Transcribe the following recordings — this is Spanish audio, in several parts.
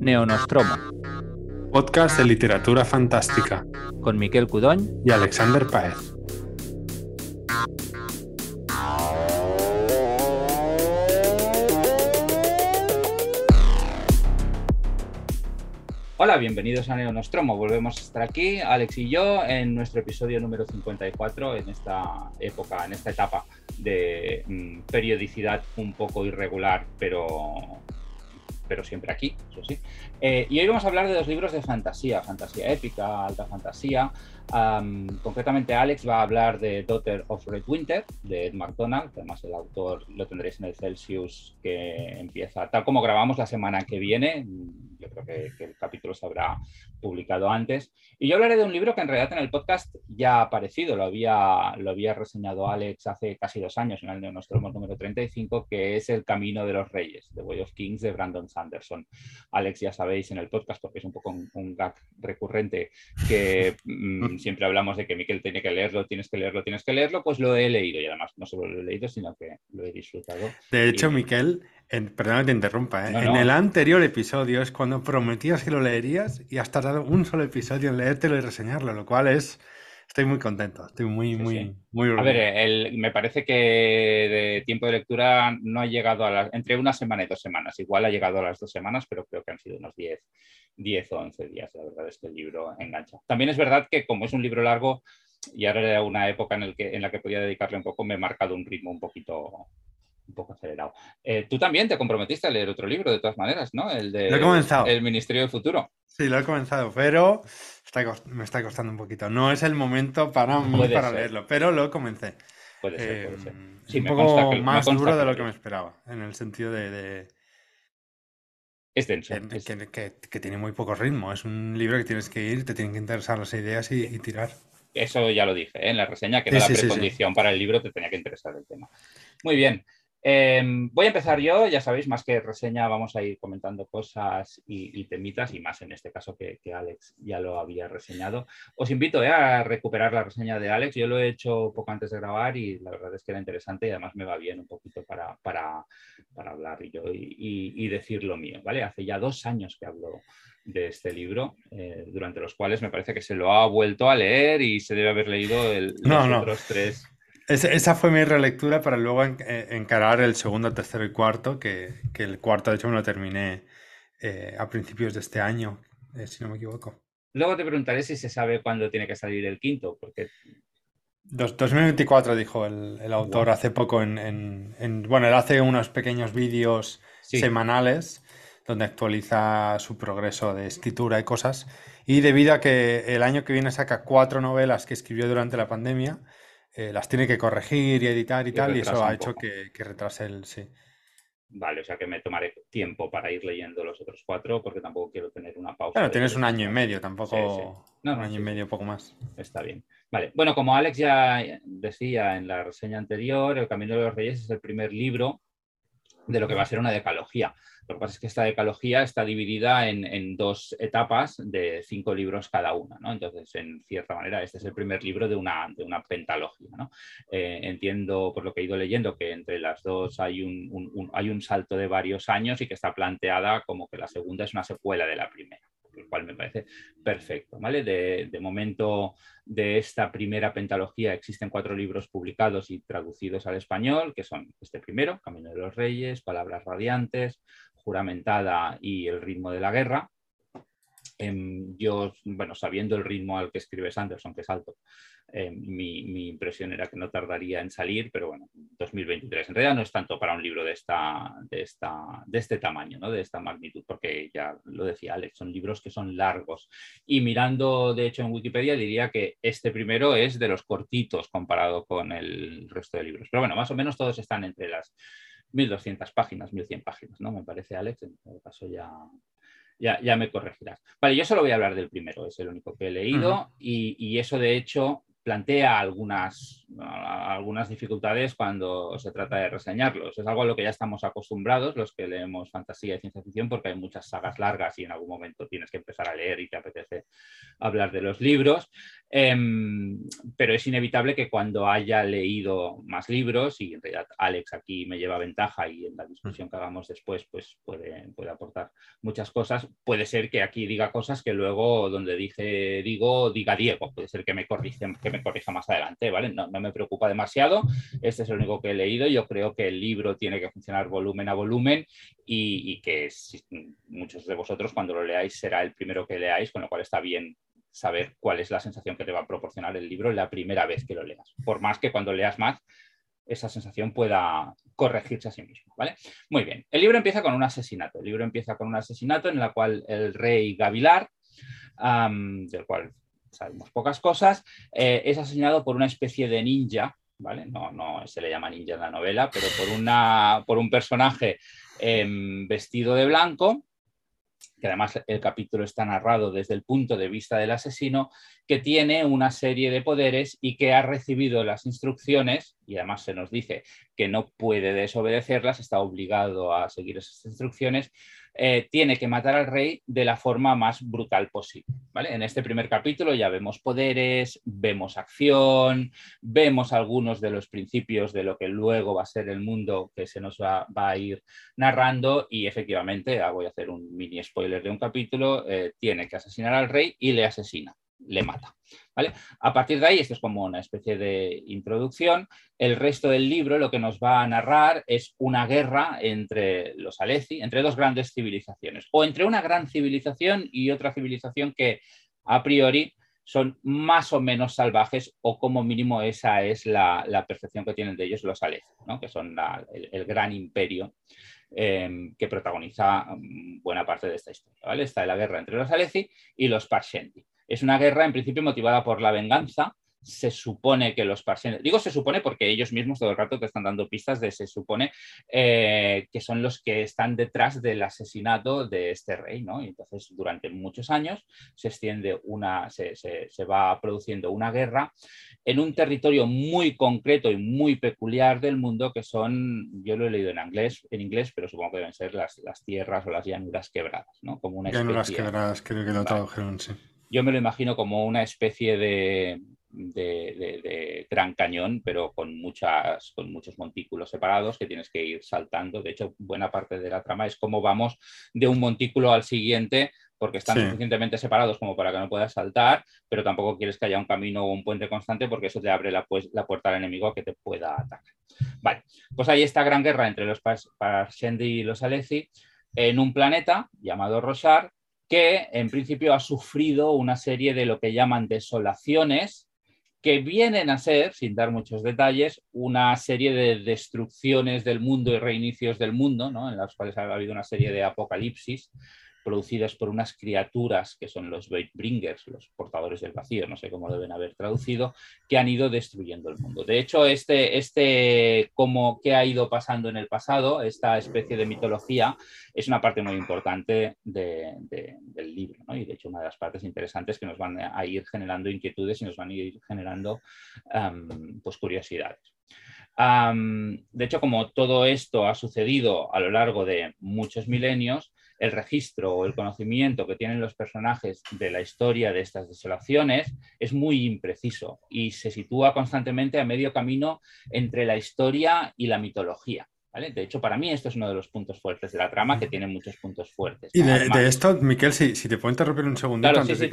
Neonostromo, Podcast de literatura fantástica con Miquel Cudoñ y Alexander Paez. Hola, bienvenidos a Neonostromo. Volvemos a estar aquí, Alex y yo, en nuestro episodio número 54, en esta época, en esta etapa de mm, periodicidad un poco irregular, pero, pero siempre aquí, eso sí. Eh, y hoy vamos a hablar de dos libros de fantasía, fantasía épica, alta fantasía. Am, concretamente, Alex va a hablar de Daughter of Red Winter, de Ed McDonald, que además el autor lo tendréis en el Celsius, que empieza tal como grabamos la semana que viene. Yo creo que, que el capítulo se habrá publicado antes. Y yo hablaré de un libro que en realidad en el podcast ya ha aparecido, lo había, lo había reseñado Alex hace casi dos años, en el Neonostromo número 35, que es El Camino de los Reyes, The Way of Kings, de Brandon Sanderson. Alex, ya sabéis en el podcast, porque es un poco un, un gag recurrente, que mm, siempre hablamos de que Miquel tiene que leerlo, tienes que leerlo, tienes que leerlo, pues lo he leído y además no solo lo he leído, sino que lo he disfrutado. De hecho, Y- Miquel, en, perdona que te interrumpa, ¿eh? No, en no. el anterior episodio es cuando prometías que lo leerías y has tardado un solo episodio en leértelo y reseñarlo, lo cual es... Estoy muy contento, estoy muy, Sí, muy, sí. muy A ver, orgulloso. el- me parece que de tiempo de lectura no ha llegado a las, entre una semana y dos semanas. Igual ha llegado a las dos semanas, pero creo que han sido unos 10, 10 o 11 días. La verdad es que el libro engancha. También es verdad que como es un libro largo y ahora era una época en, el que, en la que podía dedicarle un poco, me he marcado un ritmo un poquito, un poco acelerado. Eh, tú también te comprometiste a leer otro libro, de todas maneras, ¿no? El de Lo he comenzado. El Ministerio del Futuro. Sí, lo he comenzado, pero está me está costando un poquito. No es el momento para mí para ser. leerlo, pero lo comencé. Puede ser, Eh, puede ser. es Sí, un me poco que- más duro que de lo que me esperaba, en el sentido de, de- Es denso. que, es- tiene muy poco ritmo. Es un libro que tienes que ir, te tienen que interesar las ideas y, y tirar. Eso ya lo dije ¿eh? en la reseña, que Sí, era la sí. precondición para el libro, te tenía que interesar el tema. Muy bien. Eh, voy a empezar yo, ya sabéis, más que reseña, vamos a ir comentando cosas y, y temitas, y más en este caso que, que Alex ya lo había reseñado. Os invito eh, a recuperar la reseña de Alex, yo lo he hecho poco antes de grabar y la verdad es que era interesante y además me va bien un poquito para, para, para hablar y yo y, decir lo mío, ¿vale? Hace ya dos años que hablo de este libro, eh, durante los cuales me parece que se lo ha vuelto a leer y se debe haber leído el, No, los no. otros tres. Ese- esa fue mi relectura para luego en- eh, encarar el segundo, tercero y cuarto, que, que el cuarto de hecho me lo terminé eh, a principios de este año, eh, si no me equivoco. Luego te preguntaré si se sabe cuándo tiene que salir el quinto, porque Dos- 2024 dijo el, el autor Guau. hace poco en, en- en- Bueno, él hace unos pequeños vídeos sí, semanales donde actualiza su progreso de escritura y cosas. Y debido a que el año que viene saca cuatro novelas que escribió durante la pandemia, eh, las tiene que corregir y editar y Y tal, y eso ha hecho que, que retrase el... Sí. vale, o sea que me tomaré tiempo para ir leyendo los otros cuatro, porque tampoco quiero tener una pausa. De tienes un año y medio, tampoco... Sí, sí. No, un no, año sí, y medio, poco más. Está bien. Vale. Bueno, como Alex ya decía en la reseña anterior, El Camino de los Reyes es el primer libro de lo que va a ser una decalogía. Lo que pasa es que esta decalogía está dividida en, dos etapas de cinco libros cada una, ¿no? Entonces, en cierta manera, este es el primer libro de una, de una pentalogía, ¿no? Eh, entiendo, por lo que he ido leyendo, que entre las dos hay un- hay un salto de varios años y que está planteada como que la segunda es una secuela de la primera, lo cual me parece perfecto, ¿vale? De, de momento de esta primera pentalogía existen cuatro libros publicados y traducidos al español, que son este primero, Camino de los Reyes, Palabras Radiantes, Juramentada y El ritmo de la guerra. Em, yo, bueno, sabiendo el ritmo al que escribe Sanderson, que es alto, em, mi, mi impresión era que no tardaría en salir, pero bueno, 2023. En realidad no es tanto para un libro de, esta, de, esta, de este tamaño, ¿no? de esta magnitud, porque ya lo decía Alex, son libros que son largos. Y mirando, de hecho, en Wikipedia diría que este primero es de los cortitos comparado con el resto de libros. Pero bueno, más o menos todos están entre las 1200 páginas, 1100 páginas, ¿no? Me parece, Alex. En todo caso, ya, ya, ya me corregirás. Vale, yo solo voy a hablar del primero, es el único que he leído. Y, y eso, de hecho, plantea algunas, algunas dificultades cuando se trata de reseñarlos. Es algo a lo que ya estamos acostumbrados los que leemos fantasía y ciencia ficción porque hay muchas sagas largas y en algún momento tienes que empezar a leer y te apetece hablar de los libros. Em, pero es inevitable que cuando haya leído más libros, y en realidad Alex aquí me lleva ventaja y en la discusión que hagamos después pues puede, puede aportar muchas cosas, puede ser que aquí diga cosas que luego donde dije digo, diga Diego, puede ser que me corrija, que me corrija más adelante, ¿vale? No, me preocupa demasiado, este es el único que he leído, yo creo que el libro tiene que funcionar volumen a volumen y, y que muchos de vosotros cuando lo leáis será el primero que leáis, con lo cual está bien saber cuál es la sensación que te va a proporcionar el libro la primera vez que lo leas. Por más que cuando leas más, esa sensación pueda corregirse a sí mismo. ¿vale? Muy bien. El libro empieza con un asesinato. El libro empieza con un asesinato en el cual el rey Gavilar, del cual sabemos pocas cosas, eh, es asesinado por una especie de ninja. ¿vale? No, no se le llama ninja en la novela, pero por, una, por un personaje em, vestido de blanco que además el capítulo está narrado desde el punto de vista del asesino, que tiene una serie de poderes y que ha recibido las instrucciones, y además se nos dice que no puede desobedecerlas, está obligado a seguir esas instrucciones, eh, tiene que matar al rey de la forma más brutal posible. ¿vale? En este primer capítulo ya vemos poderes, vemos acción, vemos algunos de los principios de lo que luego va a ser el mundo que se nos va, a ir narrando y efectivamente, ah, voy a hacer un mini spoiler de un capítulo, eh, tiene que asesinar al rey y le asesina le mata. ¿vale? A partir de ahí, esto es como una especie de introducción. El resto del libro lo que nos va a narrar es una guerra entre los Aleci, entre dos grandes civilizaciones, o entre una gran civilización y otra civilización que a priori son más o menos salvajes o como mínimo esa es la, percepción que tienen de ellos los Aleci, que son el, gran imperio em, que protagoniza mm, buena parte de esta historia. ¿vale? Está la guerra entre los Aleci y los Parshendi. Es una guerra en principio motivada por la venganza. Se supone que los parsenes, digo se supone porque ellos mismos todo el rato te están dando pistas de se supone eh, que son los que están detrás del asesinato de este rey, ¿no? Y entonces durante muchos años se extiende una, se, se va produciendo una guerra en un territorio muy concreto y muy peculiar del mundo que son, yo lo he leído en inglés, en inglés pero supongo que deben ser las, las tierras o las llanuras quebradas, ¿no? Como una llanuras quebradas, creo que lo tradujeron, sí yo me lo imagino como una especie de, gran cañón, pero con, muchas, con muchos montículos separados que tienes que ir saltando. De hecho, buena parte de la trama es cómo vamos de un montículo al siguiente, porque están suficientemente separados como para que no puedas saltar, pero tampoco quieres que haya un camino o un puente constante porque eso te abre la, pues, la puerta al enemigo a que te pueda atacar. Vale, pues hay esta gran guerra entre los Parshendi y los Aleci en un planeta llamado Roshar, que en principio ha sufrido una serie de lo que llaman desolaciones, que vienen a ser, sin dar muchos detalles, una serie de destrucciones del mundo y reinicios del mundo, ¿no? en las cuales ha habido una serie de apocalipsis producidas por unas criaturas que son los Bringers, los portadores del vacío, no sé cómo deben haber traducido, que han ido destruyendo el mundo. De hecho, este, este como que ha ido pasando en el pasado, esta especie de mitología, es una parte muy importante del libro, y de hecho una de las partes interesantes que nos van a ir generando inquietudes y nos van a ir generando pues, curiosidades. de hecho, como todo esto ha sucedido a lo largo de muchos milenios, el registro o el conocimiento que tienen los personajes de la historia de estas desolaciones es muy impreciso y se sitúa constantemente a medio camino entre la historia y la mitología. De hecho, para mí esto es uno de los puntos fuertes de la trama que tiene muchos puntos fuertes. Y de, esto, Miquel, si, te puedo interrumpir un segundo claro, sí, sí,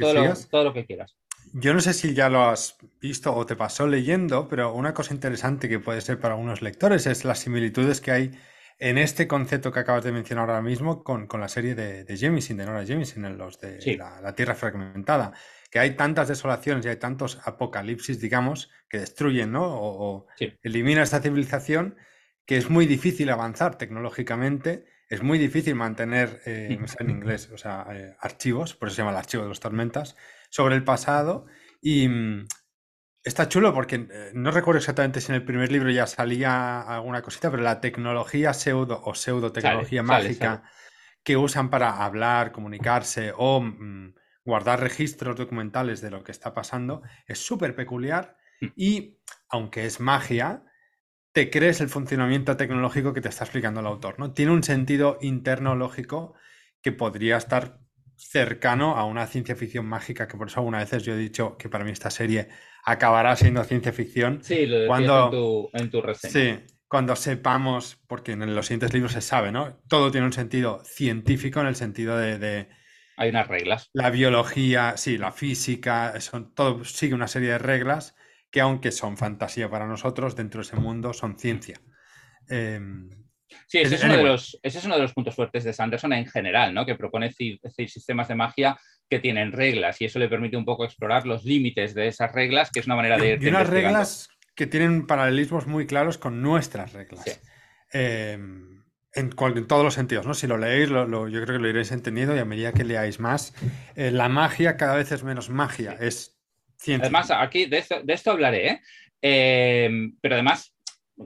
todo lo que quieras. Yo no sé si ya lo has visto o te pasó leyendo, pero una cosa interesante que puede ser para algunos lectores es las similitudes que hay en este concepto que acabas de mencionar ahora mismo con, la serie de, de Jemisin, de Nora Jemisin, en los de la, Tierra Fragmentada, que hay tantas desolaciones y hay tantos apocalipsis, digamos, que destruyen, ¿no? O, eliminan esta civilización que es muy difícil avanzar tecnológicamente, es muy difícil mantener, eh, en inglés, o sea, eh, archivos, por eso se llama el archivo de las tormentas, sobre el pasado y mm, Está chulo porque eh, no recuerdo exactamente si en el primer libro ya salía alguna cosita, pero la tecnología pseudo o pseudo tecnología mágica que usan para hablar, comunicarse o mm, guardar registros documentales de lo que está pasando es súper peculiar Hmm. Y, aunque es magia, te crees el funcionamiento tecnológico que te está explicando el autor, ¿no? Tiene un sentido interno lógico que podría estar cercano a una ciencia ficción mágica, que por eso algunas veces yo he dicho que para mí esta serie acabará siendo ciencia ficción. Sí, lo cuando, en, tu, reseña. Sí, cuando sepamos, porque en los siguientes libros se sabe, ¿no? Todo tiene un sentido científico en el sentido de... Hay unas reglas. La biología, sí, la física, son, todo sigue una serie de reglas que aunque son fantasía para nosotros, dentro de ese mundo son ciencia. Em, sí, ese es, uno de los, ese es, uno de los, puntos fuertes de Sanderson en general, ¿no? que propone sistemas de magia que tienen reglas y eso le permite un poco explorar los límites de esas reglas, que es una manera de... Y unas reglas que tienen paralelismos muy claros con nuestras reglas. Em, en, todos los sentidos, ¿no? Si lo leéis, yo creo que lo iréis entendiendo y a medida que leáis más, eh, la magia cada vez es menos magia, es Además, aquí de esto, hablaré, ¿eh? Eh, pero además,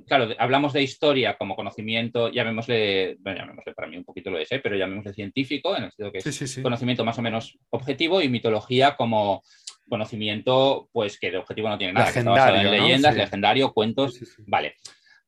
claro, hablamos de historia como conocimiento, llamémosle, bueno, llamémosle para mí un poquito lo es, ¿eh? pero llamémosle científico, en el sentido que es conocimiento más o menos objetivo, y mitología como conocimiento, pues que de objetivo no tiene nada, que está basado en leyendas, legendario, cuentos, vale.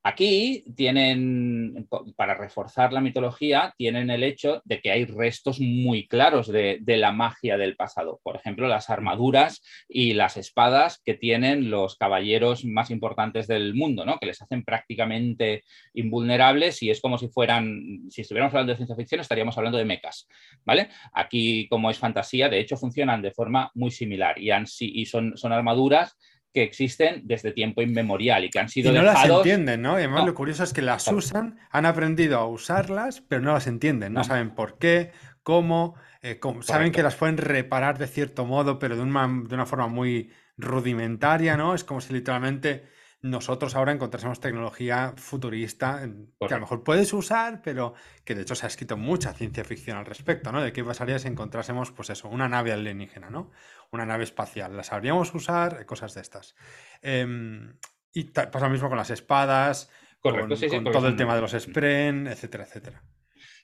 Aquí tienen, para reforzar la mitología, tienen el hecho de que hay restos muy claros de, la magia del pasado. Por ejemplo, las armaduras y las espadas que tienen los caballeros más importantes del mundo, ¿no? que les hacen prácticamente invulnerables y es como si fueran, si estuviéramos hablando de ciencia ficción, estaríamos hablando de mecas. ¿vale? Aquí, como es fantasía, de hecho funcionan de forma muy similar y, son armaduras que existen desde tiempo inmemorial y que han sido y no las entienden, ¿no? Y además lo curioso es que las usan, han aprendido a usarlas, pero no las entienden, no, saben por qué, cómo, eh, saben que las pueden reparar de cierto modo, pero de una, de una forma muy rudimentaria, ¿no? Es como si literalmente nosotros ahora encontrásemos tecnología futurista que a lo mejor puedes usar, pero que de hecho se ha escrito mucha ciencia ficción al respecto, ¿no? De qué pasaría si encontrásemos, pues eso, una nave alienígena, ¿no? Una nave espacial. ¿La sabríamos usar? Cosas de estas. Em, y pasa lo mismo con las espadas, con, todo el tema de los Spren, etcétera, etcétera.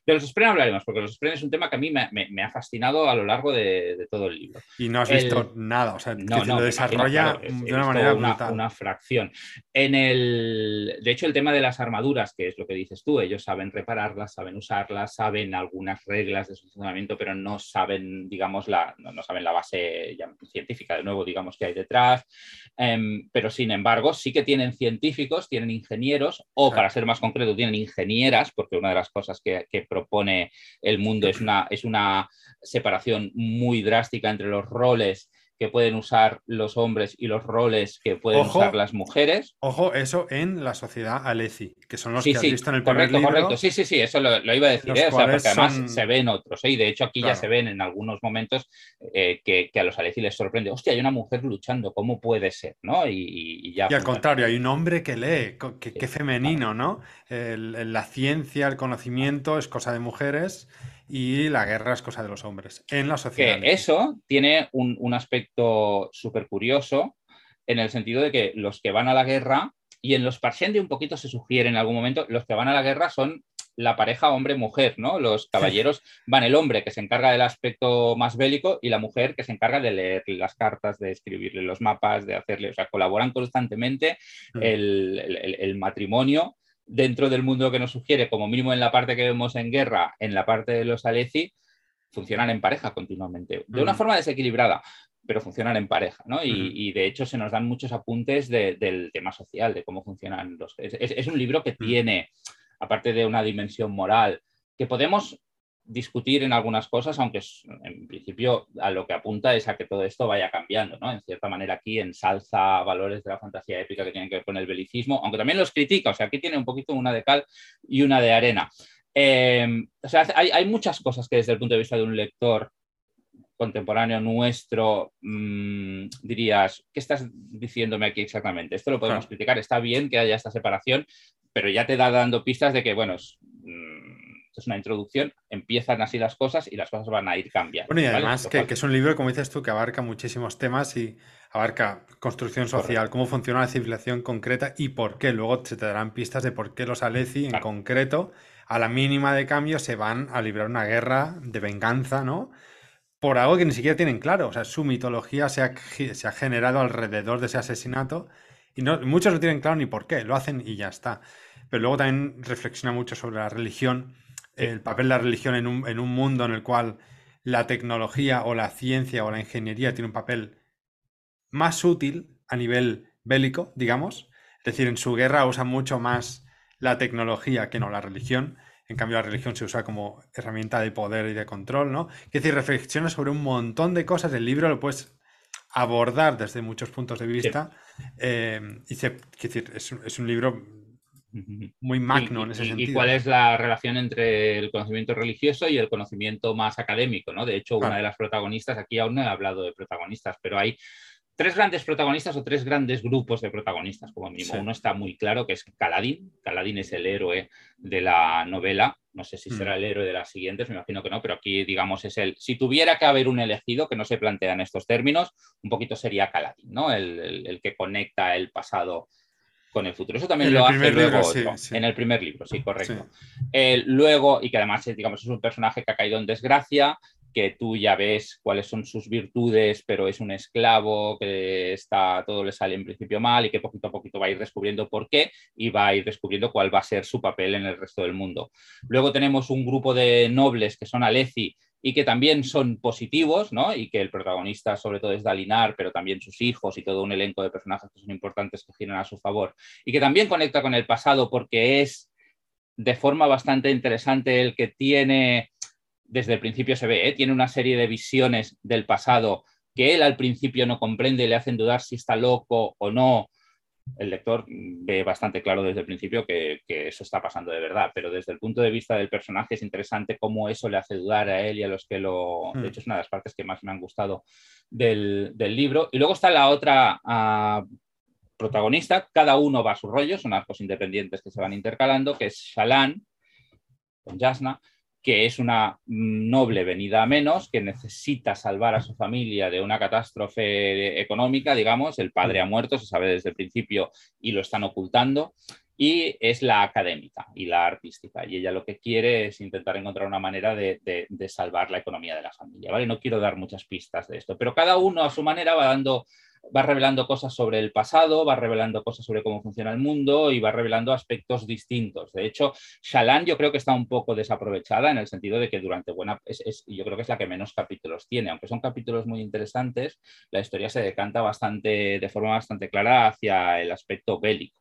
De los Spren hablaremos, porque los Spren es un tema que a mí me, ha fascinado a lo largo de, todo el libro. Y no has visto nada, o sea, no, lo desarrolla de una manera una, una, fracción. En el, de hecho, el tema de las armaduras, que es lo que dices tú, ellos saben repararlas, saben usarlas, saben algunas reglas de su funcionamiento, pero no saben, digamos, la, no, saben la base científica, de nuevo, digamos, que hay detrás. Em, pero, sin embargo, sí que tienen científicos, tienen ingenieros, o para ser más concreto, tienen ingenieras, porque una de las cosas que, que propone el mundo es una, es una separación muy drástica entre los roles que pueden usar los hombres y los roles que pueden usar las mujeres. Ojo, eso en la sociedad Aleci, que son los que has visto en el correcto, primer libro. Correcto, sí, sí, sí, eso lo, iba a decir, ¿eh? porque además se ven otros, ¿eh? y de hecho aquí ya se ven en algunos momentos eh, que, a los Aleci les sorprende, hostia, hay una mujer luchando, ¿cómo puede ser? ¿no? Y, ya, y al contrario, hay un hombre que lee, qué femenino, ¿no? la ciencia, el conocimiento es cosa de mujeres y la guerra es cosa de los hombres en la sociedad. Que eso tiene un, aspecto súper curioso en el sentido de que los que van a la guerra, y en los Parshendi un poquito se sugiere en algún momento, los que van a la guerra son la pareja hombre-mujer, ¿no? Los caballeros van el hombre que se encarga del aspecto más bélico y la mujer que se encarga de leer las cartas, de escribirle los mapas, de hacerle, o sea, colaboran constantemente mm. el matrimonio dentro del mundo que nos sugiere, como mínimo en la parte que vemos en guerra, en la parte de los Aleci, funcionan en pareja continuamente, de una mm. forma desequilibrada, pero funcionan en pareja, ¿no? Y, de hecho se nos dan muchos apuntes del tema social, de cómo funcionan los... es un libro que mm. tiene, aparte de una dimensión moral, que podemos discutir en algunas cosas, aunque en principio a lo que apunta es a que todo esto vaya cambiando, ¿no? En cierta manera aquí ensalza valores de la fantasía épica que tienen que ver con el belicismo, aunque también los critica, o sea, aquí tiene un poquito una de cal y una de arena. Em, o sea, hay, muchas cosas que desde el punto de vista de un lector contemporáneo nuestro, mm, dirías, ¿qué estás diciéndome aquí exactamente? Esto lo podemos criticar, está bien que haya esta separación, pero ya te da dando pistas de que, bueno, es una introducción, empiezan así las cosas y las cosas van a ir cambiando. Bueno, y además que, es un libro, como dices tú, que abarca muchísimos temas y abarca construcción social, cómo funciona la civilización concreta y por qué. Luego se te darán pistas de por qué los Aleci en concreto, a la mínima de cambio, se van a librar una guerra de venganza, ¿no? por algo que ni siquiera tienen claro. O sea, su mitología se ha, se ha generado alrededor de ese asesinato y no, muchos no tienen claro ni por qué, lo hacen y ya está. Pero luego también reflexiona mucho sobre la religión, el papel de la religión en un, en un mundo en el cual la tecnología o la ciencia o la ingeniería tiene un papel más útil a nivel bélico, digamos. Es decir, en su guerra usa mucho más la tecnología que no la religión. En cambio, la religión se usa como herramienta de poder y de control, ¿no? Es decir, reflexiona sobre un montón de cosas. El libro lo puedes abordar desde muchos puntos de vista. Eh, y decir, es, un libro muy magno en ese sentido. ¿Y cuál es la relación entre el conocimiento religioso y el conocimiento más académico? ¿no? De hecho, una de las protagonistas, aquí aún no he hablado de protagonistas, pero hay tres grandes protagonistas o tres grandes grupos de protagonistas, como mínimo. Uno está muy claro, que es Caladín. Caladín es el héroe de la novela. No sé si será mm. el héroe de las siguientes, me imagino que no, pero aquí, digamos, es el. Si tuviera que haber un elegido, que no se plantea en estos términos, un poquito sería Caladín, ¿no? El, que conecta el pasado con el futuro. Eso también lo hace luego en el primer libro, sí, correcto. luego, y que además digamos, es un personaje que ha caído en desgracia, que tú ya ves cuáles son sus virtudes, pero es un esclavo, que está, todo le sale en principio mal y que poquito a poquito va a ir descubriendo por qué y va a ir descubriendo cuál va a ser su papel en el resto del mundo. Luego tenemos un grupo de nobles que son Aleci y que también son positivos, ¿no? Y que el protagonista sobre todo es Dalinar, pero también sus hijos y todo un elenco de personajes que son importantes que giran a su favor. Y que también conecta con el pasado porque es de forma bastante interesante el que tiene desde el principio se ve, ¿eh? tiene una serie de visiones del pasado que él al principio no comprende y le hacen dudar si está loco o no. El lector ve bastante claro desde el principio que, eso está pasando de verdad, pero desde el punto de vista del personaje es interesante cómo eso le hace dudar a él y a los que lo... De hmm. hecho, es una de las partes que más me han gustado del, libro. Y luego está la otra ah, protagonista, cada uno va a su rollo, son arcos independientes que se van intercalando, que es Shalan, con Jasna, que es una noble venida a menos, que necesita salvar a su familia de una catástrofe económica, digamos, el padre ha muerto, se sabe desde el principio y lo están ocultando, y es la académica y la artística, y ella lo que quiere es intentar encontrar una manera de, de salvar la economía de la familia, ¿vale? No quiero dar muchas pistas de esto, pero cada uno a su manera va dando va revelando cosas sobre el pasado, va revelando cosas sobre cómo funciona el mundo y va revelando aspectos distintos. De hecho, Shalan yo creo que está un poco desaprovechada en el sentido de que durante buena, es, yo creo que es la que menos capítulos tiene, aunque son capítulos muy interesantes, la historia se decanta bastante, de forma bastante clara hacia el aspecto bélico.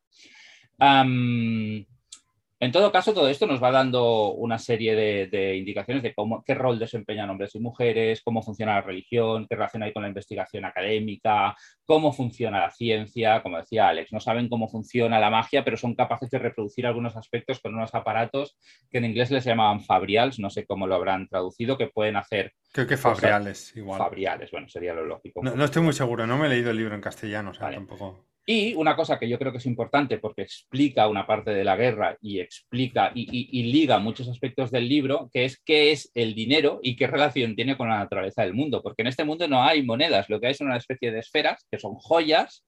En todo caso, todo esto nos va dando una serie de, indicaciones de cómo, qué rol desempeñan hombres y mujeres, cómo funciona la religión, qué relación hay con la investigación académica, cómo funciona la ciencia, como decía Alex, no saben cómo funciona la magia, pero son capaces de reproducir algunos aspectos con unos aparatos que en inglés les llamaban fabrials, no sé cómo lo habrán traducido, que pueden hacer... Creo que fabriales, igual. Fabriales, bueno, sería lo lógico. No, estoy muy seguro, no me he leído el libro en castellano, o sea, tampoco... Y una cosa que yo creo que es importante porque explica una parte de la guerra y explica y, liga muchos aspectos del libro, que es qué es el dinero y qué relación tiene con la naturaleza del mundo. Porque en este mundo no hay monedas, lo que hay son una especie de esferas, que son joyas,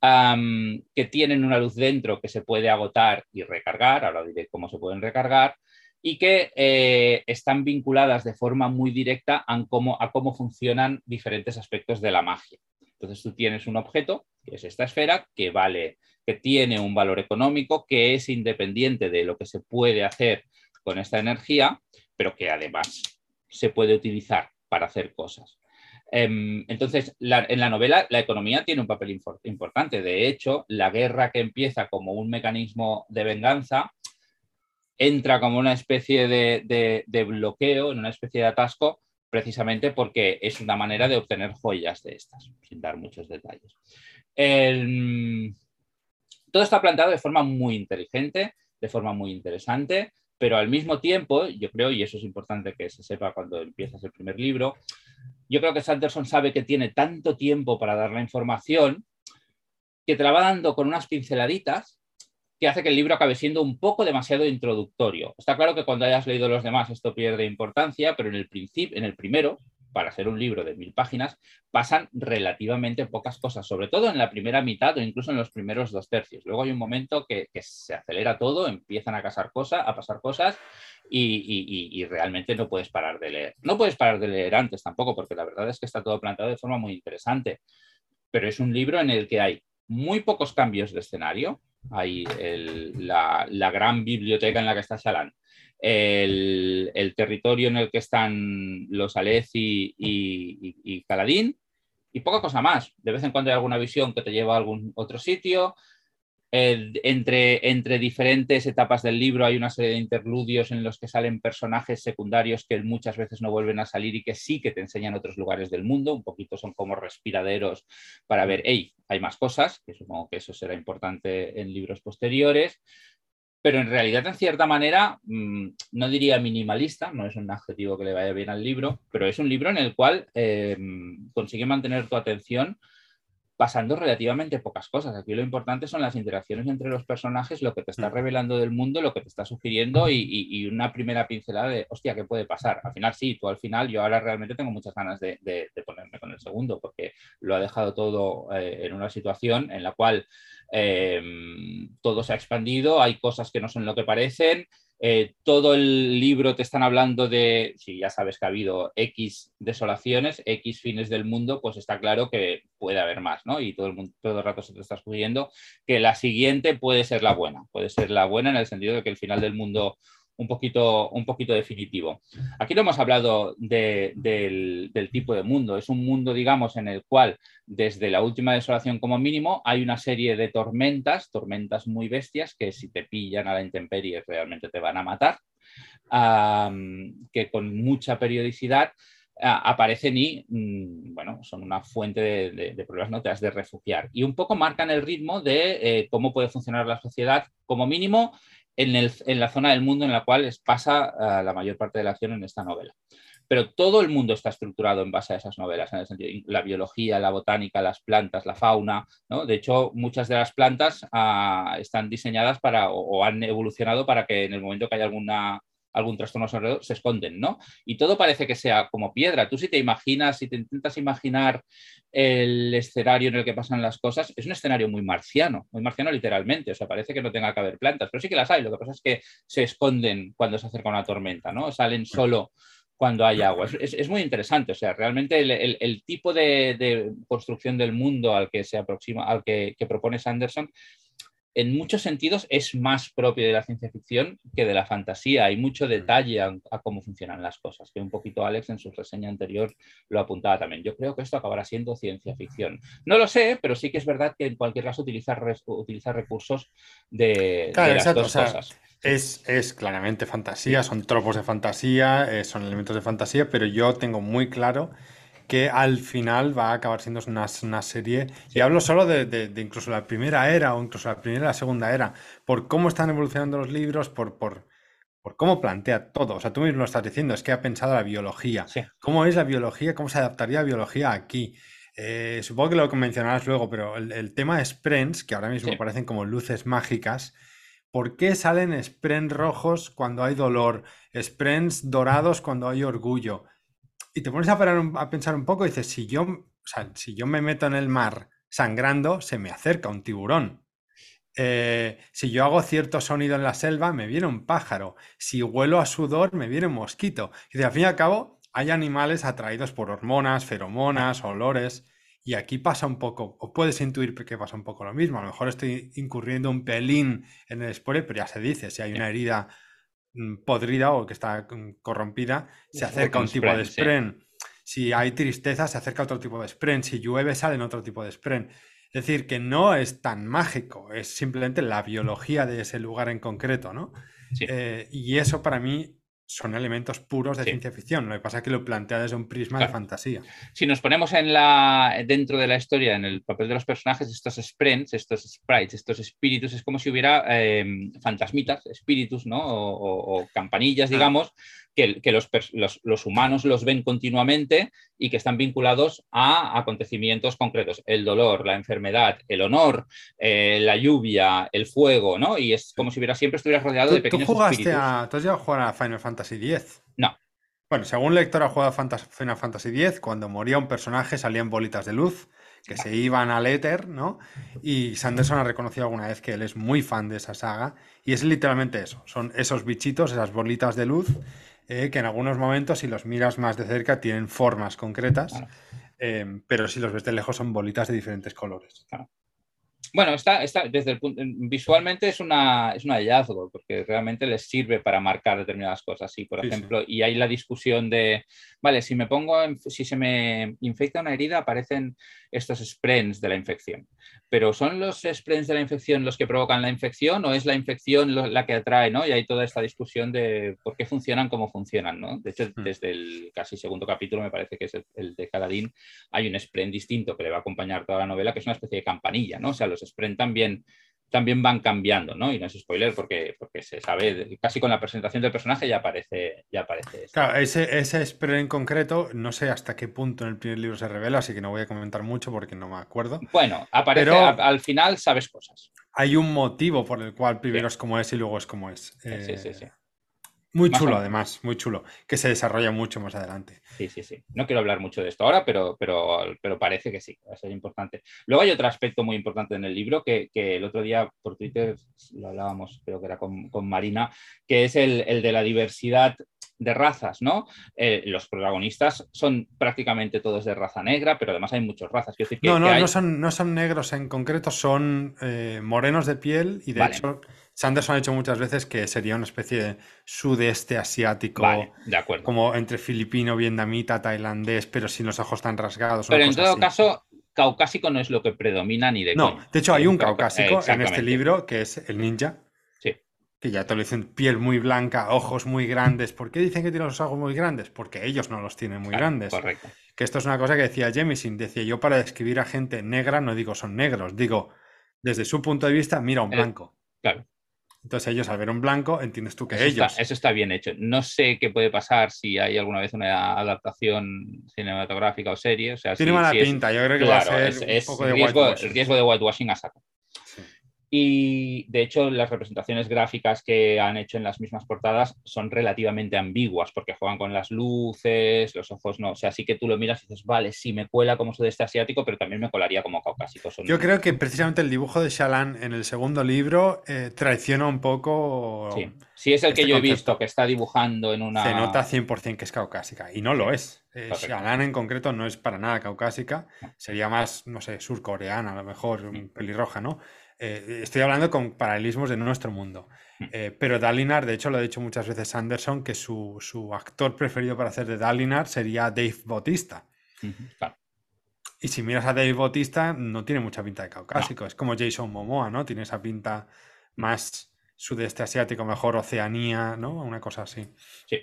que tienen una luz dentro que se puede agotar y recargar, ahora diré cómo se pueden recargar, y que eh, están vinculadas de forma muy directa a cómo, a cómo funcionan diferentes aspectos de la magia. Entonces tú tienes un objeto, que es esta esfera, que vale, que tiene un valor económico, que es independiente de lo que se puede hacer con esta energía, pero que además se puede utilizar para hacer cosas. Em, entonces, en la novela la economía tiene un papel importante. De hecho, la guerra que empieza como un mecanismo de venganza entra como una especie de bloqueo, en una especie de atasco, precisamente porque es una manera de obtener joyas de estas, sin dar muchos detalles. todo está planteado de forma muy inteligente, de forma muy interesante, pero al mismo tiempo, yo creo, y eso es importante que se sepa cuando empiezas el primer libro, yo creo que Sanderson sabe que tiene tanto tiempo para dar la información que te la va dando con unas pinceladitas que hace que el libro acabe siendo un poco demasiado introductorio. Está claro que cuando hayas leído los demás esto pierde importancia, pero en el, en el primero para ser un libro de mil páginas, pasan relativamente pocas cosas, sobre todo en la primera mitad o incluso en los primeros dos tercios. Luego hay un momento que, se acelera todo, empiezan a, casar cosas, a pasar cosas y, realmente no puedes parar de leer. No puedes parar de leer antes tampoco, porque la verdad es que está todo planteado de forma muy interesante. Pero es un libro en el que hay muy pocos cambios de escenario. Hay la, gran biblioteca en la que está Shalan el, territorio en el que están los Aleci y, y, Caladín, y poca cosa más. De vez en cuando hay alguna visión que te lleva a algún otro sitio. Entre, entre diferentes etapas del libro hay una serie de interludios en los que salen personajes secundarios que muchas veces no vuelven a salir y que sí que te enseñan otros lugares del mundo. Un poquito son como respiraderos para ver, hey, hay más cosas, que supongo que eso será importante en libros posteriores pero en realidad, en cierta manera, mm, no diría minimalista, no es un adjetivo que le vaya bien al libro, pero es un libro en el cual eh, consigue mantener tu atención pasando relativamente pocas cosas. Aquí lo importante son las interacciones entre los personajes, lo que te está mm. revelando del mundo, lo que te está sugiriendo y, una primera pincelada de, hostia, ¿qué puede pasar? Al final sí, tú al final, yo ahora realmente tengo muchas ganas de, ponerme con el segundo, porque lo ha dejado todo eh, en una situación en la cual Em, todo se ha expandido, hay cosas que no son lo que parecen. Eh, todo el libro te están hablando de, si ya sabes que ha habido X desolaciones, X fines del mundo, pues está claro que puede haber más, ¿no? Y todo el, mundo, todo el rato se te está escudiendo que la siguiente puede ser la buena, puede ser la buena en el sentido de que el final del mundo un poquito, un poquito definitivo. Aquí no hemos hablado del, tipo de mundo. Es un mundo, digamos, en el cual desde la última desolación como mínimo hay una serie de tormentas, tormentas muy bestias, que si te pillan a la intemperie realmente te van a matar, que con mucha periodicidad aparecen y, mm, bueno, son una fuente de, pruebas, no te has de refugiar. Y un poco marcan el ritmo de eh, cómo puede funcionar la sociedad, como mínimo, en, la zona del mundo en la cual pasa eh, la mayor parte de la acción en esta novela. Pero todo el mundo está estructurado en base a esas novelas, en el sentido, la biología, la botánica, las plantas, la fauna. ¿no? De hecho, muchas de las plantas ah, están diseñadas para o, han evolucionado para que en el momento que haya alguna algún trastorno alrededor, se esconden, ¿no? Y todo parece que sea como piedra. Tú si te imaginas, si te intentas imaginar el escenario en el que pasan las cosas, es un escenario muy marciano, muy marciano literalmente, o sea, parece que no tenga que haber plantas, pero sí que las hay, lo que pasa es que se esconden cuando se acerca una tormenta, ¿no? Salen solo cuando hay agua. Es, muy interesante, o sea, realmente el, tipo de, construcción del mundo al que se aproxima, al que, que propone Sanderson, en muchos sentidos es más propio de la ciencia ficción que de la fantasía. Hay mucho mm. detalle a, cómo funcionan las cosas, que un poquito Alex en su reseña anterior lo apuntaba también. Yo creo que esto acabará siendo ciencia ficción. No lo sé, pero sí que es verdad que en cualquier caso utiliza, recursos de, las dos cosas. Es, es, claramente fantasía, son tropos de fantasía, eh, son elementos de fantasía, pero yo tengo muy claro que al final va a acabar siendo una, serie, y hablo solo de, incluso la primera era o incluso la primera y la segunda era, por cómo están evolucionando los libros, por, por, por cómo plantea todo. O sea, tú mismo lo estás diciendo, es que ha pensado la biología. ¿Cómo es la biología? ¿Cómo se adaptaría la biología aquí? Eh, supongo que lo mencionarás luego, pero el, tema de sprints, que ahora mismo parecen como luces mágicas, ¿por qué salen sprints rojos cuando hay dolor? Sprints dorados cuando hay orgullo y te pones a, a, pensar un poco y dices, si yo, si yo me meto en el mar sangrando, se me acerca un tiburón. Eh, si yo hago cierto sonido en la selva, me viene un pájaro. Si huelo a sudor, me viene un mosquito. Y de al fin y al cabo, hay animales atraídos por hormonas, feromonas, olores. Y aquí pasa un poco, o puedes intuir que pasa un poco lo mismo. A lo mejor estoy incurriendo un pelín en el spoiler, pero ya se dice, si hay una herida podrida o que está mm, corrompida, se acerca un tipo de spren. Si hay tristeza, se acerca otro tipo de spren. Si llueve, salen otro tipo de spren. Es decir, que no es tan mágico, es simplemente la biología de ese lugar en concreto, ¿no? Eh, y eso para mí son elementos puros de ciencia ficción. Lo que pasa es que lo plantea desde un prisma de fantasía. Si nos ponemos en la, dentro de la historia, en el papel de los personajes, estos sprints, estos sprites, estos espíritus, es como si hubiera em, fantasmitas, espíritus, ¿no? O, campanillas, ah. digamos, que, los, humanos los ven continuamente y que están vinculados a acontecimientos concretos. El dolor, la enfermedad, el honor, eh, la lluvia, el fuego, ¿no? Y es como si hubiera siempre estuvieras rodeado de pequeños ¿Tú jugaste A, ¿Tú has llegado a jugar a Final Fantasy X? No. Bueno, según lector ha jugado Final Fantasy X, cuando moría un personaje salían bolitas de luz que se iban al éter, ¿no? Y Sanderson ha reconocido alguna vez que él es muy fan de esa saga y es literalmente eso, son esos bichitos, esas bolitas de luz eh, que en algunos momentos si los miras más de cerca tienen formas concretas, eh, pero si los ves de lejos son bolitas de diferentes colores. Bueno, está, está desde el punto, visualmente es, una, es un hallazgo, porque realmente les sirve para marcar determinadas cosas. Y, por ejemplo, y hay la discusión de, vale, si me pongo, si se me infecta una herida, aparecen estos sprints de la infección. Pero ¿son los sprints de la infección los que provocan la infección o es la infección la que atrae? ¿no? Y hay toda esta discusión de por qué funcionan, cómo funcionan. ¿no? De hecho, hmm. desde el casi segundo capítulo, me parece que es el, de Caladín, hay un sprint distinto que le va a acompañar toda la novela, que es una especie de campanilla. ¿no? O sea, los sprints también también van cambiando, ¿no? Y no es spoiler porque, porque se sabe, casi con la presentación del personaje ya aparece, ya aparece Claro, ese, ese en concreto, no sé hasta qué punto en el primer libro se revela, así que no voy a comentar mucho porque no me acuerdo. Bueno, aparece al final, sabes cosas. Hay un motivo por el cual primero es como es y luego es como es. sí, sí, sí. Muy chulo, además, muy chulo, que se desarrolla mucho más adelante. Sí, sí, sí. No quiero hablar mucho de esto ahora, pero, pero, pero parece que sí, va a ser importante. Luego hay otro aspecto muy importante en el libro que, el otro día por Twitter lo hablábamos, creo que era con, Marina, que es el, de la diversidad de razas, ¿no? Eh, los protagonistas son prácticamente todos de raza negra, pero además hay muchas razas. no, no, no, son, no son negros en concreto, son eh, morenos de piel y de hecho Sanderson ha dicho muchas veces que sería una especie de sudeste asiático, de acuerdo. como entre filipino, vietnamita, tailandés, pero sin los ojos tan rasgados. Pero en todo caso, caucásico no es lo que predomina ni de No, de hecho hay un caucásico en este libro que es el ninja. Sí. Que ya te lo dicen, piel muy blanca, ojos muy grandes. ¿Por qué dicen que tiene los ojos muy grandes? Porque ellos no los tienen muy grandes. Correcto. Que esto es una cosa que decía Jemisin. Decía, yo para describir a gente negra no digo son negros, digo, desde su punto de vista, mira un blanco. Claro. Entonces ellos al ver un blanco, entiendes tú que eso ellos... Está, eso está bien hecho. No sé qué puede pasar si hay alguna vez una adaptación cinematográfica o serie. O sea, Tiene mala pinta, yo creo que va a ser un poco de riesgo, riesgo de whitewashing a saco. Y de hecho, las representaciones gráficas que han hecho en las mismas portadas son relativamente ambiguas porque juegan con las luces, los ojos no. O sea, sí que tú lo miras y dices, vale, sí me cuela como sudeste asiático, pero también me colaría como caucásico. Yo creo que precisamente el dibujo de Shalan en el segundo libro eh, traiciona un poco. Sí. sí, es el que este yo he visto que está dibujando en una. Se nota 100% que es caucásica y no lo es. Eh, Shalan en concreto no es para nada caucásica, sería más, no sé, surcoreana, a lo mejor, pelirroja, ¿no? Eh, estoy hablando con paralelismos de nuestro mundo. Hmm. Eh, pero Dalinar, de hecho, lo ha dicho muchas veces Sanderson, que su, actor preferido para hacer de Dalinar sería Dave Bautista. Y si miras a Dave Bautista, no tiene mucha pinta de caucásico. Es como Jason Momoa, ¿no? Tiene esa pinta más sudeste asiático, mejor Oceanía, ¿no? Una cosa así. Sí.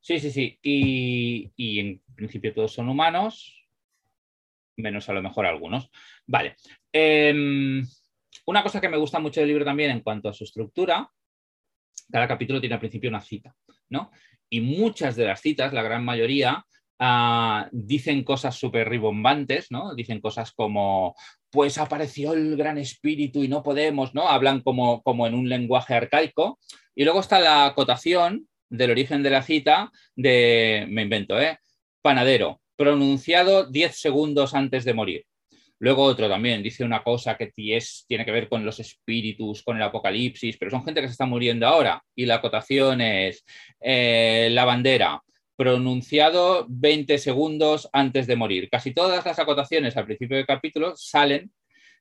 Sí, sí, sí. Y, y en principio todos son humanos, menos a lo mejor algunos. Vale. Eh, una cosa que me gusta mucho del libro también en cuanto a su estructura, cada capítulo tiene al principio una cita, ¿no? Y muchas de las citas, la gran mayoría, ah, dicen cosas súper ribombantes, ¿no? Dicen cosas como, pues apareció el gran espíritu y no podemos, ¿no? Hablan como, como en un lenguaje arcaico. Y luego está la acotación del origen de la cita de, me invento, ¿eh? Panadero, pronunciado 10 segundos antes de morir. Luego otro también dice una cosa que tiene que ver con los espíritus, con el apocalipsis, pero son gente que se está muriendo ahora. Y la acotación es eh, la bandera, pronunciado 20 segundos antes de morir. Casi todas las acotaciones al principio del capítulo salen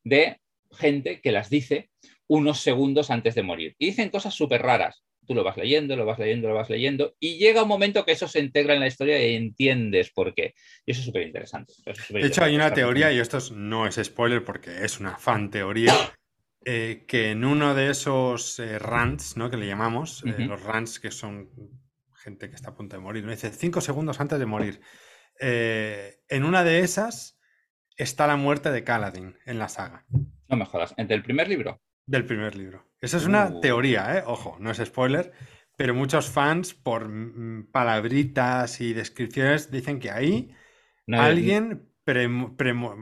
de gente que las dice unos segundos antes de morir. Y dicen cosas súper raras tú lo vas leyendo, lo vas leyendo, lo vas leyendo, y llega un momento que eso se integra en la historia y entiendes por qué. Y eso es súper interesante. De hecho, hay una teoría, y esto no es spoiler porque es una fan teoría, eh, que en uno de esos eh, rants, ¿no? que le llamamos, eh, los rants que son gente que está a punto de morir, ¿no? dice cinco segundos antes de morir. en una de esas está la muerte de Kaladin en la saga. No me jodas, ¿entre el primer libro? Del primer libro. Esa es una uh. teoría, ¿eh? Ojo, no es spoiler, pero muchos fans, por mm, palabritas y descripciones, dicen que ahí alguien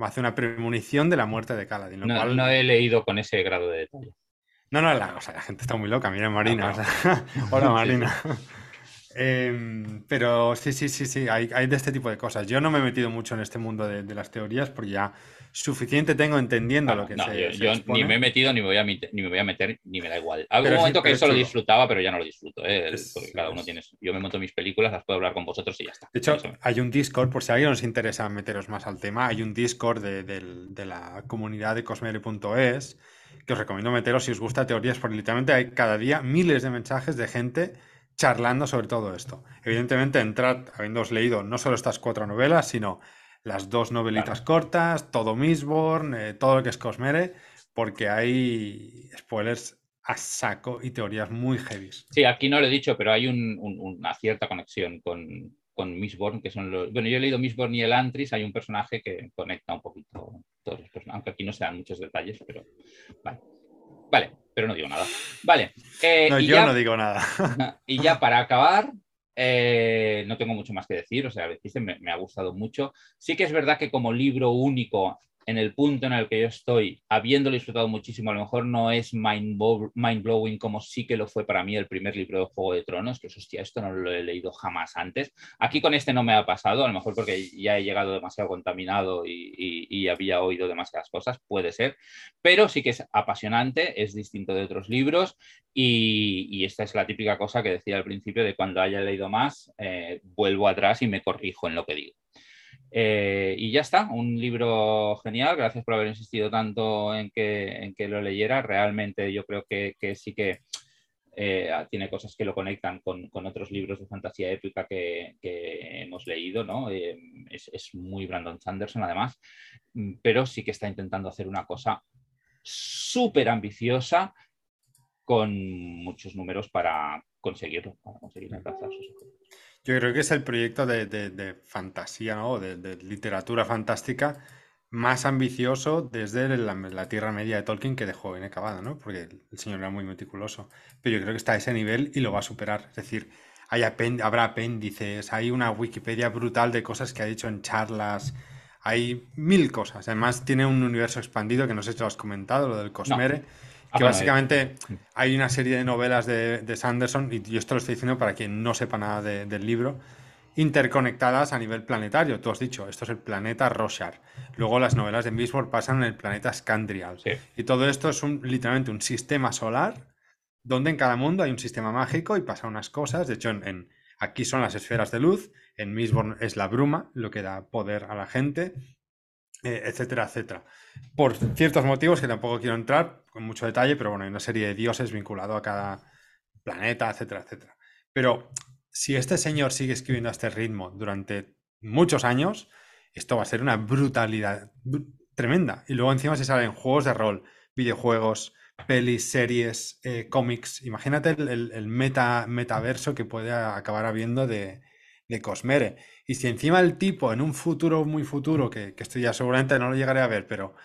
hace una premonición de la muerte de Kaladin. no, he leído con ese grado de detalle. No, no, la, gente está muy loca. Mira, Marina. Hola, Marina. Pero sí, sí, sí, sí, hay, hay, de este tipo de cosas. Yo no me he metido mucho en este mundo de, de las teorías porque ya suficiente tengo entendiendo lo que no, se, yo, ni me he metido, ni me voy a, ni me voy a meter, ni me da igual. Había un momento que eso lo disfrutaba, pero ya no lo disfruto. ¿eh? porque cada uno tiene. Yo me monto mis películas, las puedo hablar con vosotros y ya está. De hecho, hay un Discord, por si a alguien os interesa meteros más al tema, hay un Discord de, de la comunidad de cosmere.es que os recomiendo meteros si os gusta teorías, porque literalmente hay cada día miles de mensajes de gente charlando sobre todo esto. Evidentemente, entrad habiéndoos leído no solo estas cuatro novelas, sino las dos novelitas cortas, todo Mistborn, eh, todo lo que es Cosmere, porque hay spoilers a saco y teorías muy heavy. Sí, aquí no lo he dicho, pero hay una cierta conexión con, con Mistborn, que son los... Bueno, yo he leído Mistborn y el Antris, hay un personaje que conecta un poquito todos los personajes, aunque aquí no se dan muchos detalles, pero vale. Vale, pero no digo nada. Vale. Eh, no, yo no digo nada. Y ya para acabar, eh, no tengo mucho más que decir, o sea, me, me ha gustado mucho. Sí que es verdad que como libro único en el punto en el que yo estoy, habiéndolo disfrutado muchísimo, a lo mejor no es mind, blowing como sí que lo fue para mí el primer libro de Juego de Tronos, que hostia, esto no lo he leído jamás antes. Aquí con este no me ha pasado, a lo mejor porque ya he llegado demasiado contaminado y, había oído demasiadas cosas, puede ser, pero sí que es apasionante, es distinto de otros libros y, esta es la típica cosa que decía al principio de cuando haya leído más, eh, vuelvo atrás y me corrijo en lo que digo. Eh, y ya está, un libro genial, gracias por haber insistido tanto en que, en que lo leyera. Realmente yo creo que, sí que eh, tiene cosas que lo conectan con, otros libros de fantasía épica que, hemos leído, ¿no? Eh, es, muy Brandon Sanderson además, mm, pero sí que está intentando hacer una cosa súper ambiciosa con muchos números para conseguirlo, para conseguir alcanzar sus objetivos. Yo creo que es el proyecto de, fantasía, ¿no? De, literatura fantástica más ambicioso desde la, Tierra Media de Tolkien que dejó inacabada, ¿no? Porque el señor era muy meticuloso. Pero yo creo que está a ese nivel y lo va a superar. Es decir, hay habrá apéndices, hay una Wikipedia brutal de cosas que ha dicho en charlas, hay mil cosas. Además, tiene un universo expandido que no sé si lo has comentado, lo del Cosmere. Ah, que básicamente hay una serie de novelas de, Sanderson, y yo esto lo estoy diciendo para quien no sepa nada del libro, interconectadas a nivel planetario. Tú has dicho, esto es el planeta Roshar. Luego las novelas de Mistborn pasan en el planeta Scandrial. Y todo esto es un, literalmente un sistema solar donde en cada mundo hay un sistema mágico y pasan unas cosas. De hecho, en, aquí son las esferas de luz, en Mistborn es la bruma, lo que da poder a la gente. Eh, etcétera, etcétera. Por ciertos motivos que tampoco quiero entrar con mucho detalle, pero bueno, hay una serie de dioses vinculado a cada planeta, etcétera, etcétera. Pero si este señor sigue escribiendo a este ritmo durante muchos años, esto va a ser una brutalidad tremenda. Y luego encima se salen juegos de rol, videojuegos, pelis, series, eh, cómics. Imagínate el, meta, metaverso que puede acabar habiendo de, de Cosmere. Y si encima el tipo en un futuro muy futuro, que, esto ya seguramente no lo llegaré a ver, pero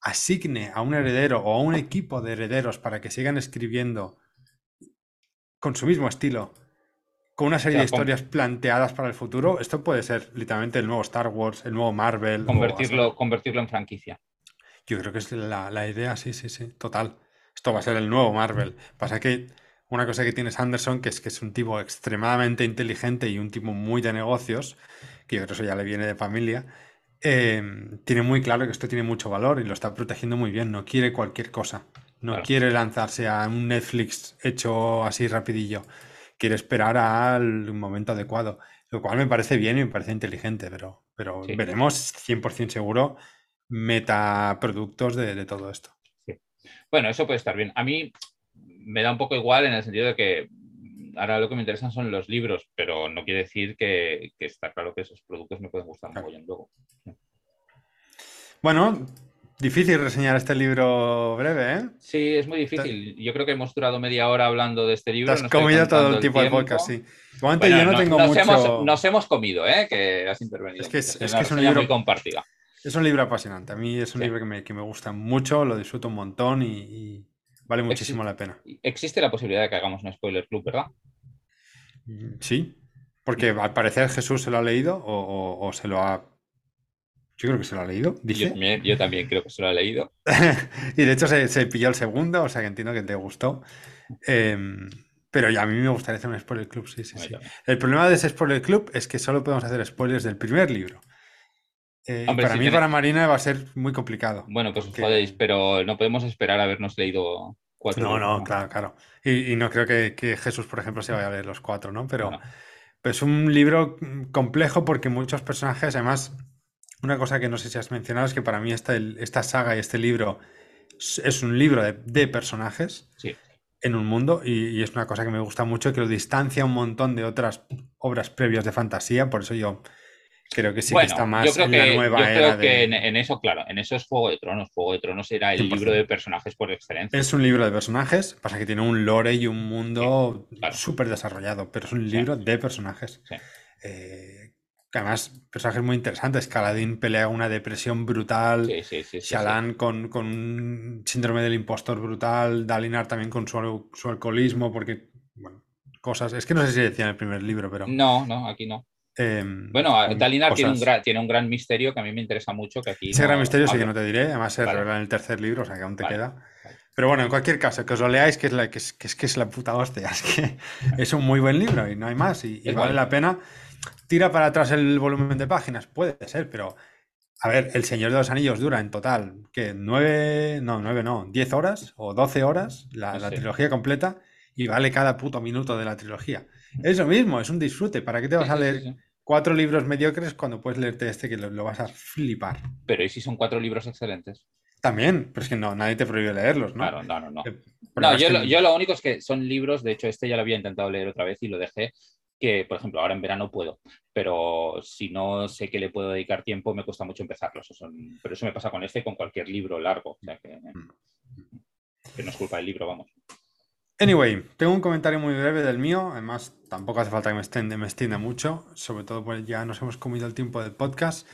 asigne a un heredero o a un equipo de herederos para que sigan escribiendo con su mismo estilo, con una serie de historias planteadas para el futuro, esto puede ser literalmente el nuevo Star Wars, el nuevo Marvel. Convertirlo, convertirlo en franquicia. Yo creo que es la, la, idea, sí, sí, sí, total. Esto va a ser el nuevo Marvel. Pasa que una cosa que tiene Sanderson, que es que es un tipo extremadamente inteligente y un tipo muy de negocios, que yo creo que eso ya le viene de familia, em, tiene muy claro que esto tiene mucho valor y lo está protegiendo muy bien. No quiere cualquier cosa. No quiere lanzarse a un Netflix hecho así rapidillo. Quiere esperar al momento adecuado. Lo cual me parece bien y me parece inteligente, pero, pero veremos 100% seguro metaproductos de, de todo esto. Bueno, eso puede estar bien. A mí me da un poco igual en el sentido de que ahora lo que me interesan son los libros, pero no quiere decir que, está claro que esos productos me pueden gustar claro. luego. Bueno, difícil reseñar este libro breve, ¿eh? Sí, es muy difícil. Yo creo que hemos durado media hora hablando de este libro. Te has comido todo el tipo de podcast, sí. Bueno, yo no tengo nos, mucho... hemos, nos hemos comido, ¿eh? Que has intervenido. Es que es, es, que es un libro muy compartida. Es un libro apasionante. A mí es un libro que me, que me, gusta mucho, lo disfruto un montón y Vale muchísimo la pena. Existe la posibilidad de que hagamos un spoiler club, ¿verdad? Mm, sí, porque al parecer Jesús se lo ha leído o, se lo ha... Yo creo que se lo ha leído, dice. Yo, también creo que se lo ha leído. y de hecho se, pilló el segundo, o sea que entiendo que te gustó. Em, pero ya a mí me gustaría hacer un spoiler club, sí, sí, sí. El problema de ese spoiler club es que solo podemos hacer spoilers del primer libro. Eh, para mí, para Marina, va a ser muy complicado. Bueno, pues os podéis, pero no podemos esperar a habernos leído cuatro. No, no, claro, claro. Y, no creo que, Jesús, por ejemplo, se vaya a leer los cuatro, ¿no? Pero, es un libro complejo porque muchos personajes, además, una cosa que no sé si has mencionado es que para mí esta, esta saga y este libro es un libro de, personajes. en un mundo y, es una cosa que me gusta mucho que lo distancia un montón de otras obras previas de fantasía, por eso yo Creo que sí que está más en la nueva yo creo que en, eso, claro, en eso es Juego de Tronos. Juego de Tronos era el libro de personajes por excelencia. Es un libro de personajes, pasa que tiene un lore y un mundo súper desarrollado, pero es un libro de personajes. Eh, además, personajes muy interesantes. Caladín pelea una depresión brutal. Shalan con, con, un síndrome del impostor brutal. Dalinar también con su, su alcoholismo, porque, bueno, cosas. Es que no sé si decía en el primer libro, pero. No, no, aquí no. Em, bueno, Dalinar tiene un, gran, tiene un gran misterio que a mí me interesa mucho. Que aquí Ese gran misterio sí que no te diré, además se revela en el tercer libro, o sea que aún te queda. Pero bueno, en cualquier caso, que os lo leáis, que es, la, que es, que es, la puta hostia. Es que es un muy buen libro y no hay más. Y, vale la pena. Tira para atrás el volumen de páginas, puede ser, pero a ver, El Señor de los Anillos dura en total, que nueve, no, nueve no, diez horas o doce horas la, trilogía completa y vale cada puto minuto de la trilogía. Es lo mismo, es un disfrute. ¿Para qué te vas a leer cuatro libros mediocres cuando puedes leerte este que lo, vas a flipar? Pero ¿y si son cuatro libros excelentes? También, pero es que no, nadie te prohíbe leerlos, ¿no? Claro, no, no, no. Eh, no, yo, lo, yo lo único es que son libros, de hecho, este ya lo había intentado leer otra vez y lo dejé, que, por ejemplo, ahora en verano puedo, pero si no sé que le puedo dedicar tiempo, me cuesta mucho empezarlos. pero eso me pasa con este y con cualquier libro largo. O sea que, mm. que no es culpa del libro, vamos. Anyway, tengo un comentario muy breve del mío. Además, tampoco hace falta que me extienda, me extienda mucho. Sobre todo, pues ya nos hemos comido el tiempo del podcast.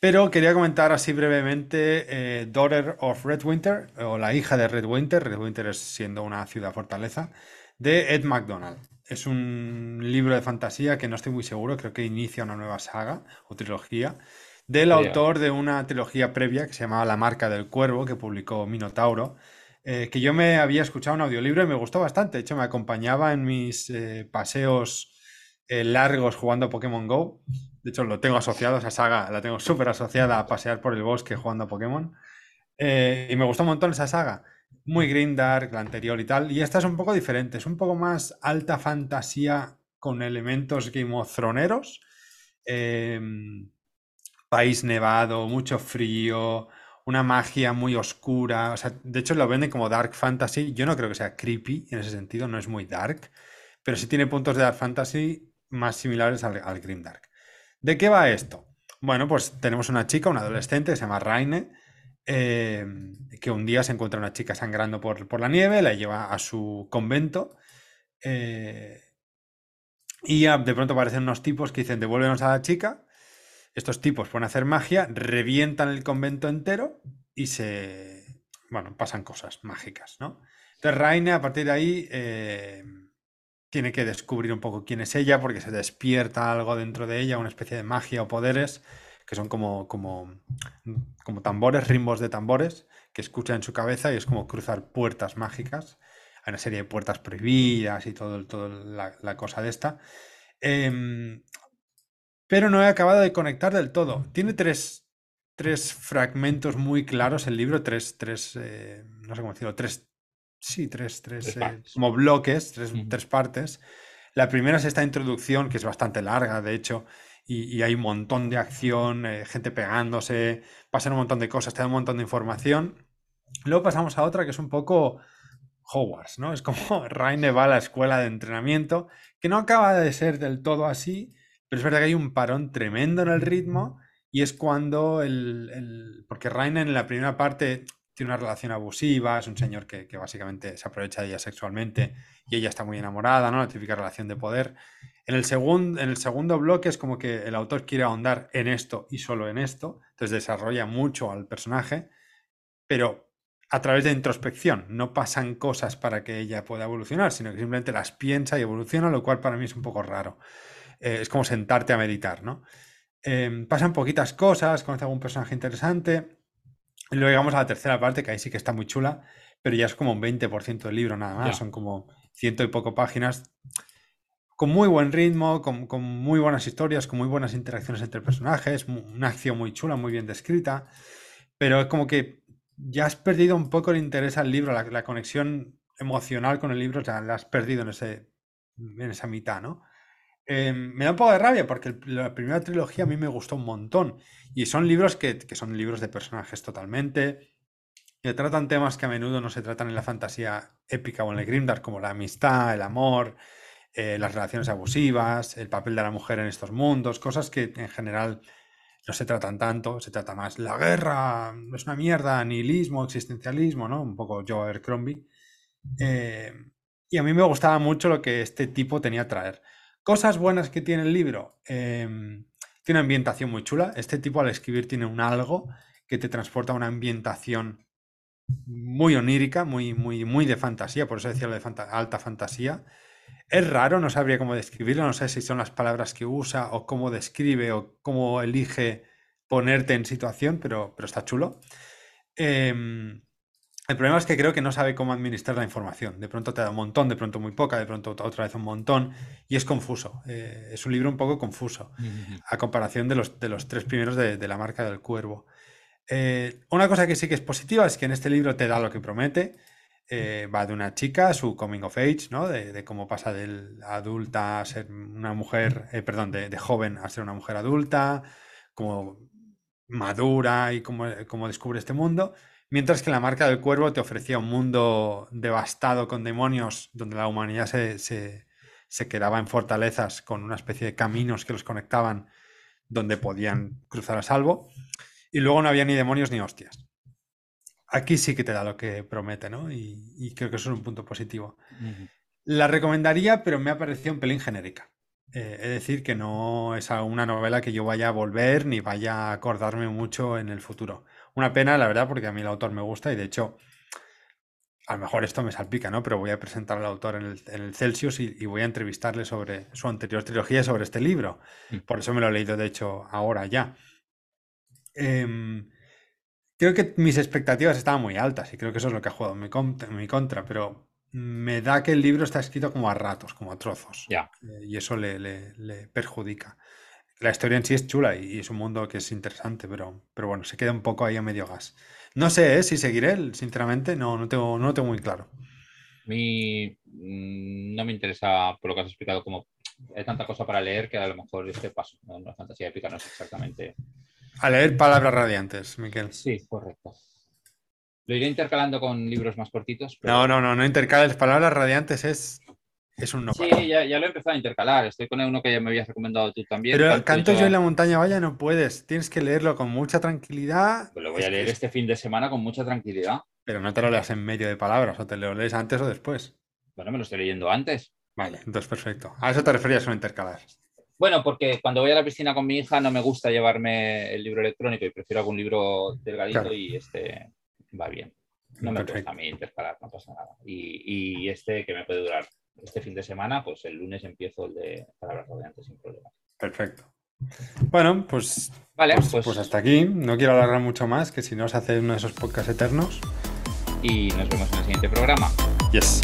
Pero quería comentar así brevemente eh, Daughter of Red Winter, o La hija de Red Winter. Red Winter es siendo una ciudad fortaleza, de Ed MacDonald. Es un libro de fantasía que no estoy muy seguro, creo que inicia una nueva saga o trilogía, del autor de una trilogía previa que se llamaba La marca del cuervo, que publicó Minotauro eh, que yo me había escuchado un audiolibro y me gustó bastante. De hecho, me acompañaba en mis eh, paseos eh, largos jugando a Pokémon Go. De hecho, lo tengo asociado, esa saga la tengo súper asociada a pasear por el bosque jugando a Pokémon. y me gustó un montón esa saga. Muy dark, la anterior y tal. Y esta es un poco diferente, es un poco más alta fantasía con elementos Game of. Em, país nevado, mucho frío, una magia muy oscura. O sea, de hecho lo venden como dark fantasy. Yo no creo que sea creepy en ese sentido, no es muy dark, pero sí tiene puntos de dark fantasy más similares al, Grim Dark. ¿De qué va esto? Bueno, pues tenemos una chica, una adolescente que se llama Raine, eh, que un día se encuentra una chica sangrando por, la nieve, la lleva a su convento. Eh, y de pronto aparecen unos tipos que dicen, devuélvenos a la chica. Estos tipos pueden hacer magia, revientan el convento entero y se. Bueno, pasan cosas mágicas, ¿no? Entonces Raine, a partir de ahí, eh, tiene que descubrir un poco quién es ella, porque se despierta algo dentro de ella, una especie de magia o poderes, que son como, como, como tambores, rimbos de tambores, que escucha en su cabeza y es como cruzar puertas mágicas. Hay una serie de puertas prohibidas y todo, todo la, cosa de esta. Em, pero no he acabado de conectar del todo. Tiene tres, fragmentos muy claros el libro, tres, tres eh, no sé cómo decirlo, tres, sí, tres, tres, eh, como bloques, tres, partes. La primera es esta introducción, que es bastante larga, de hecho, y, hay un montón de acción, eh, gente pegándose, pasan un montón de cosas, te da un montón de información. Luego pasamos a otra que es un poco Hogwarts, ¿no? Es como Raine va a la escuela de entrenamiento, que no acaba de ser del todo así, pero es verdad que hay un parón tremendo en el ritmo y es cuando el... porque Rainer en la primera parte tiene una relación abusiva, es un señor que, básicamente se aprovecha de ella sexualmente y ella está muy enamorada, ¿no? La típica relación de poder. En el, segundo en el segundo bloque es como que el autor quiere ahondar en esto y solo en esto, entonces desarrolla mucho al personaje, pero a través de introspección, no pasan cosas para que ella pueda evolucionar, sino que simplemente las piensa y evoluciona, lo cual para mí es un poco raro. Eh, es como sentarte a meditar, ¿no? Em, pasan poquitas cosas, conoce algún personaje interesante. Y luego llegamos a la tercera parte, que ahí sí que está muy chula, pero ya es como un 20% del libro nada más. Son como ciento y poco páginas, con muy buen ritmo, con, muy buenas historias, con muy buenas interacciones entre personajes, una acción muy chula, muy bien descrita, pero es como que ya has perdido un poco el interés al libro, la, conexión emocional con el libro, ya la has perdido en, ese, en esa mitad, ¿no? Em, me da un poco de rabia porque la primera trilogía a mí me gustó un montón y son libros que, son libros de personajes totalmente, que tratan temas que a menudo no se tratan en la fantasía épica o en el grimdark, como la amistad, el amor, eh, las relaciones abusivas, el papel de la mujer en estos mundos, cosas que en general no se tratan tanto, se trata más la guerra, es una mierda, nihilismo, existencialismo, ¿no? Un poco Joe Abercrombie. Eh, y a mí me gustaba mucho lo que este tipo tenía a traer. Cosas buenas que tiene el libro. Em, tiene una ambientación muy chula. Este tipo al escribir tiene un algo que te transporta a una ambientación muy onírica, muy, muy, muy de fantasía, por eso decía lo de alta fantasía. Es raro, no sabría cómo describirlo, no sé si son las palabras que usa o cómo describe o cómo elige ponerte en situación, pero, pero está chulo. Em, el problema es que creo que no sabe cómo administrar la información. De pronto te da un montón, de pronto muy poca, de pronto otra vez un montón, y es confuso. Eh, es un libro un poco confuso, a comparación de los, de los tres primeros de, la marca del cuervo. Eh, una cosa que sí que es positiva es que en este libro te da lo que promete. Eh, va de una chica, su coming of age, ¿no? De, cómo pasa de adulta a ser una mujer, perdón, de, joven a ser una mujer adulta, cómo madura y cómo, cómo, descubre este mundo. Mientras que la marca del cuervo te ofrecía un mundo devastado con demonios, donde la humanidad se, se, se quedaba en fortalezas con una especie de caminos que los conectaban donde podían cruzar a salvo. Y luego no había ni demonios ni hostias aquí sí que te da lo que promete, ¿no? Y, creo que eso es un punto positivo. La recomendaría, pero me ha parecido un pelín genérica. Eh, es decir, que no es una novela que yo vaya a volver ni vaya a acordarme mucho en el futuro. Una pena, la verdad, porque a mí el autor me gusta y de hecho, a lo mejor esto me salpica, ¿no? Pero voy a presentar al autor en el, Celsius y, voy a entrevistarle sobre su anterior trilogía, sobre este libro. Mm. Por eso me lo he leído, de hecho, ahora ya. Eh, Creo que mis expectativas estaban muy altas y creo que eso es lo que ha jugado en mi, contra, pero me da que el libro está escrito como a ratos, como a trozos. Ya. Eh, y eso le, perjudica. La historia en sí es chula y, es un mundo que es interesante, pero, pero bueno, se queda un poco ahí a medio gas. No sé ¿eh? si seguiré, sinceramente, no, no, tengo, no lo tengo muy claro. A mí mm, no me interesa, por lo que has explicado, como hay tanta cosa para leer que a lo mejor este paso, no, la fantasía épica no es exactamente a leer palabras radiantes, Miquel. Sí, correcto. Lo iré intercalando con libros más cortitos. No, no, no, no intercales. Palabras radiantes es, es un no Sí, ya, lo he empezado a intercalar. Estoy con uno que ya me habías recomendado tú también. Pero Canto yo en la montaña vaya no puedes. Tienes que leerlo con mucha tranquilidad. Pues lo voy a leer este fin de semana con mucha tranquilidad. Pero no te lo leas en medio de palabras, o te lo lees antes o después. Bueno, me lo estoy leyendo antes. Vale, entonces perfecto. A eso te referías con intercalar. Bueno, porque cuando voy a la piscina con mi hija no me gusta llevarme el libro electrónico y prefiero algún libro delgadito y este va bien. No me gusta a mí intercalar, no pasa nada. Y, este que me puede durar este fin de semana, pues el lunes empiezo el de palabras rodeantes sin problema. Perfecto. Bueno, pues, vale, pues, pues, pues, hasta aquí. No quiero alargar mucho más, que si no se hace uno de esos podcasts eternos. Y nos vemos en el siguiente programa. Yes.